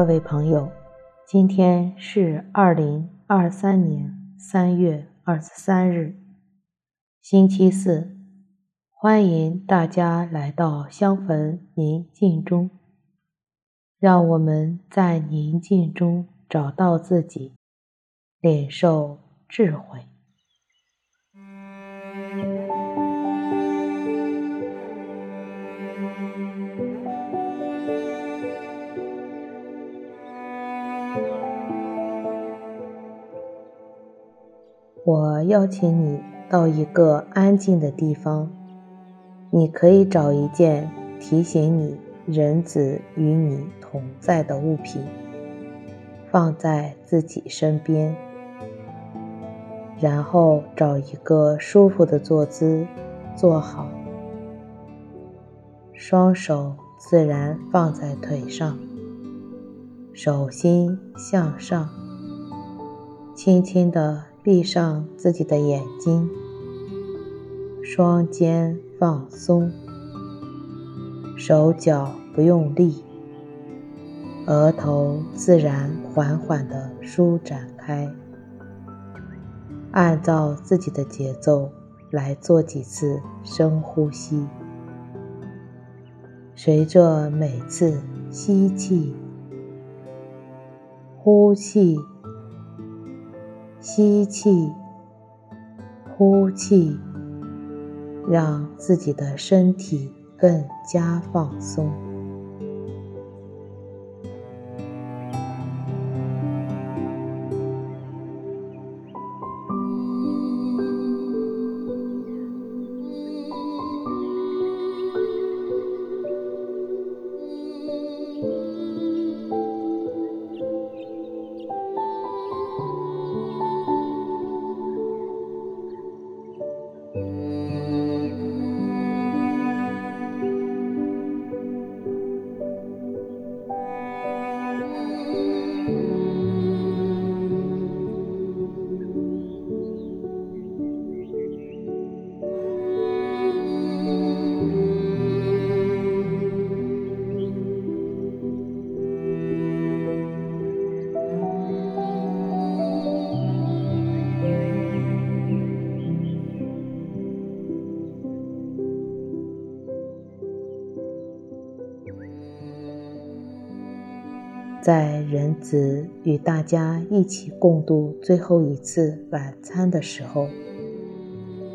各位朋友，今天是二零二三年三月二十三日，星期四。欢迎大家来到香焚宁静中，让我们在宁静中找到自己，领受智慧。我邀请你到一个安静的地方，你可以找一件提醒你人子与你同在的物品，放在自己身边，然后找一个舒服的坐姿，坐好，双手自然放在腿上，手心向上，轻轻地。闭上自己的眼睛，双肩放松，手脚不用力，额头自然缓缓地舒展开。按照自己的节奏来做几次深呼吸，随着每次吸气、呼气。吸气，呼气，让自己的身体更加放松。在人子与大家一起共度最后一次晚餐的时候，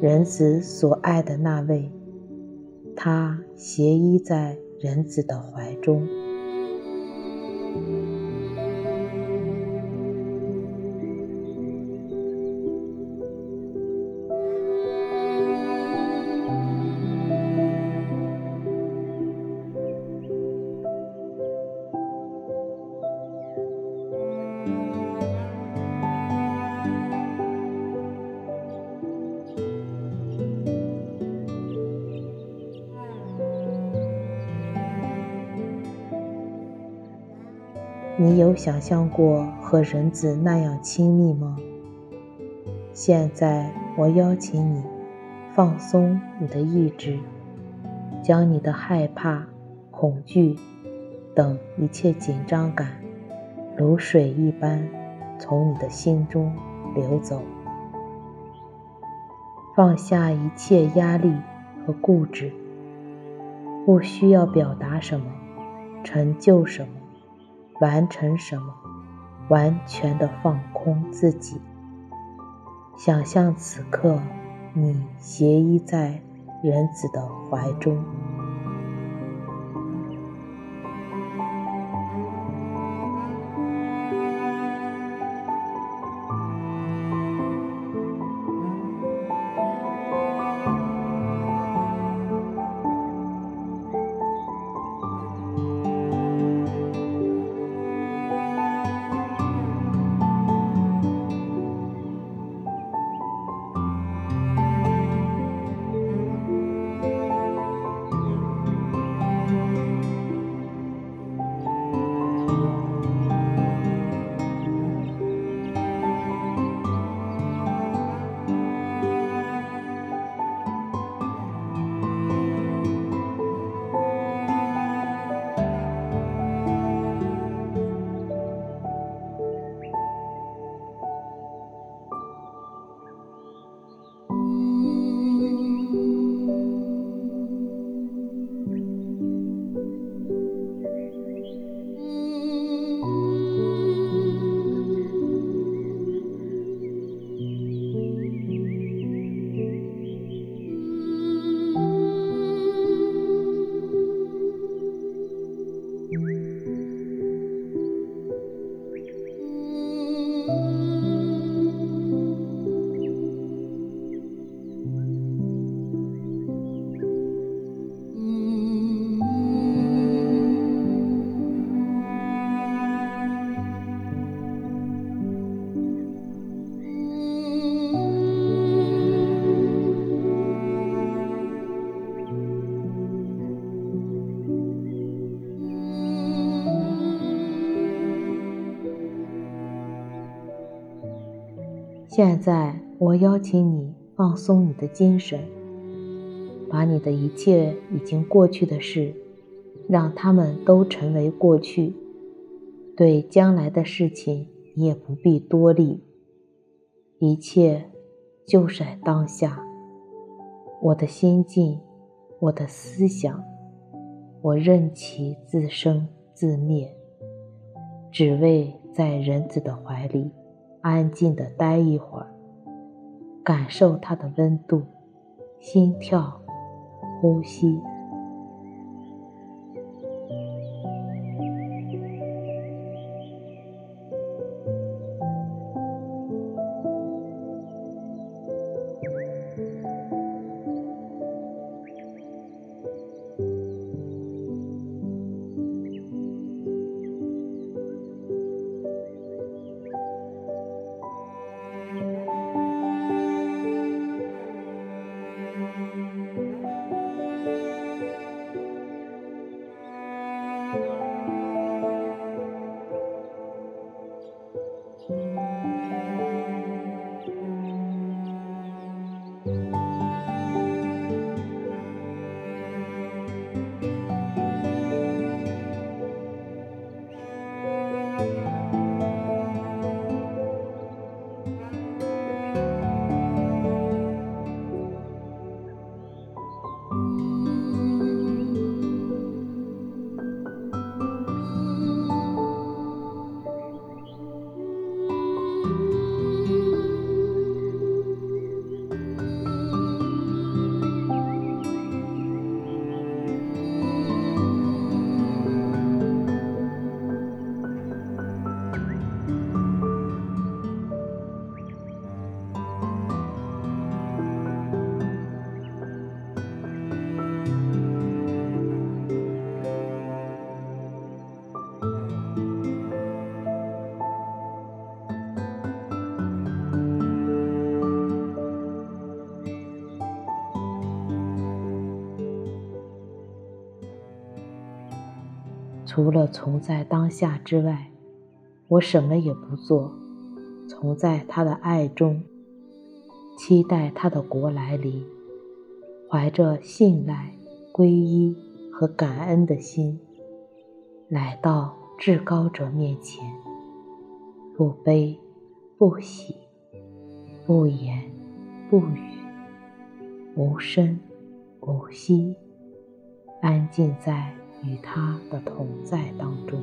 人子所爱的那位，他斜依在人子的怀中。你有想象过和人子那样亲密吗？现在我邀请你放松你的意志，将你的害怕、恐惧等一切紧张感，如水一般从你的心中流走，放下一切压力和固执，不需要表达什么，成就什么。完成什么？完全的放空自己，想象此刻你斜依在人子的怀中。现在，我邀请你放松你的精神，把你的一切已经过去的事，让他们都成为过去。对将来的事情，你也不必多虑。一切就在当下。我的心境，我的思想，我任其自生自灭，只为在人子的怀里。安静地待一会儿，感受它的温度、心跳、呼吸。除了从在当下之外，我什么也不做。从在他的爱中，期待他的国来临，怀着信赖、皈依和感恩的心，来到至高者面前，不悲不喜，不言不语，无声无息，安静在。与他的同在当中。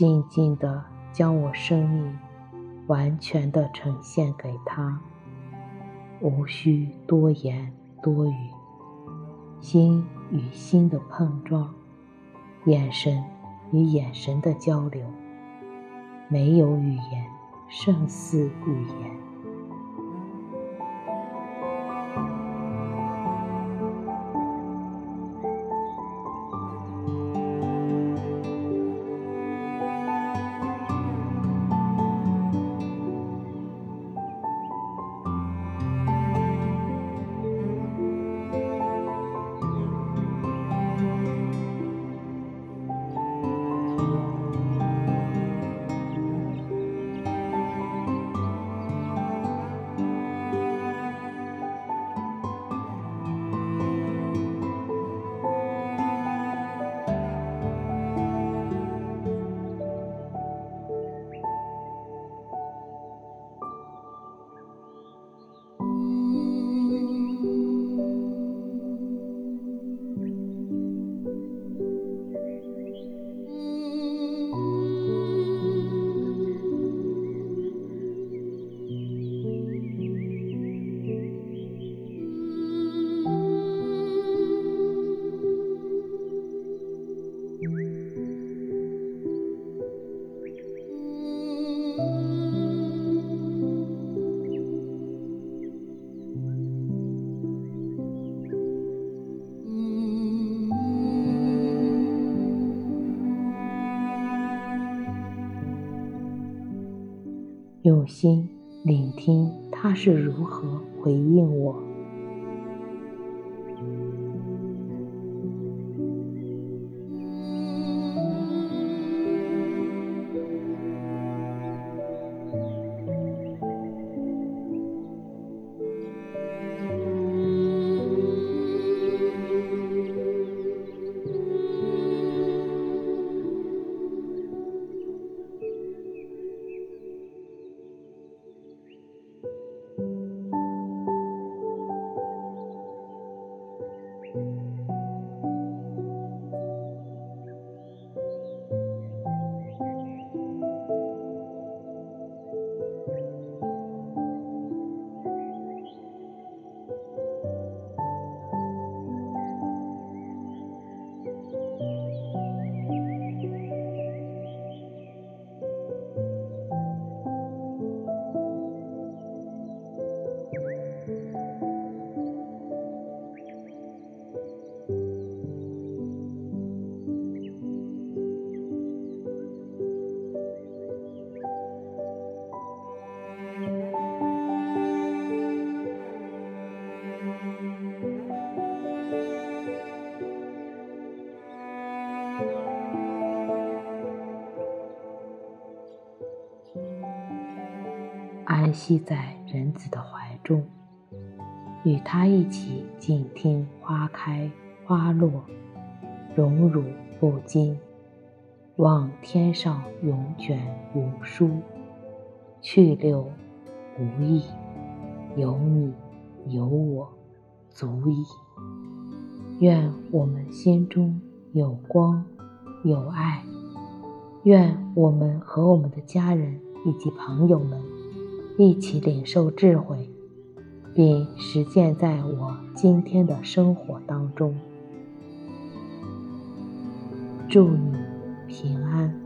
静静地将我生命完全地呈现给他，无需多言多语，心与心的碰撞，眼神与眼神的交流，没有语言胜似语言。用心聆听他是如何回应我。安息在人子的怀中，与他一起静听花开花落，荣辱不惊，望天上涌卷云舒，去留无意，有你有我足矣。愿我们心中有光有爱，愿我们和我们的家人以及朋友们。一起领受智慧，并实践在我今天的生活当中。祝你平安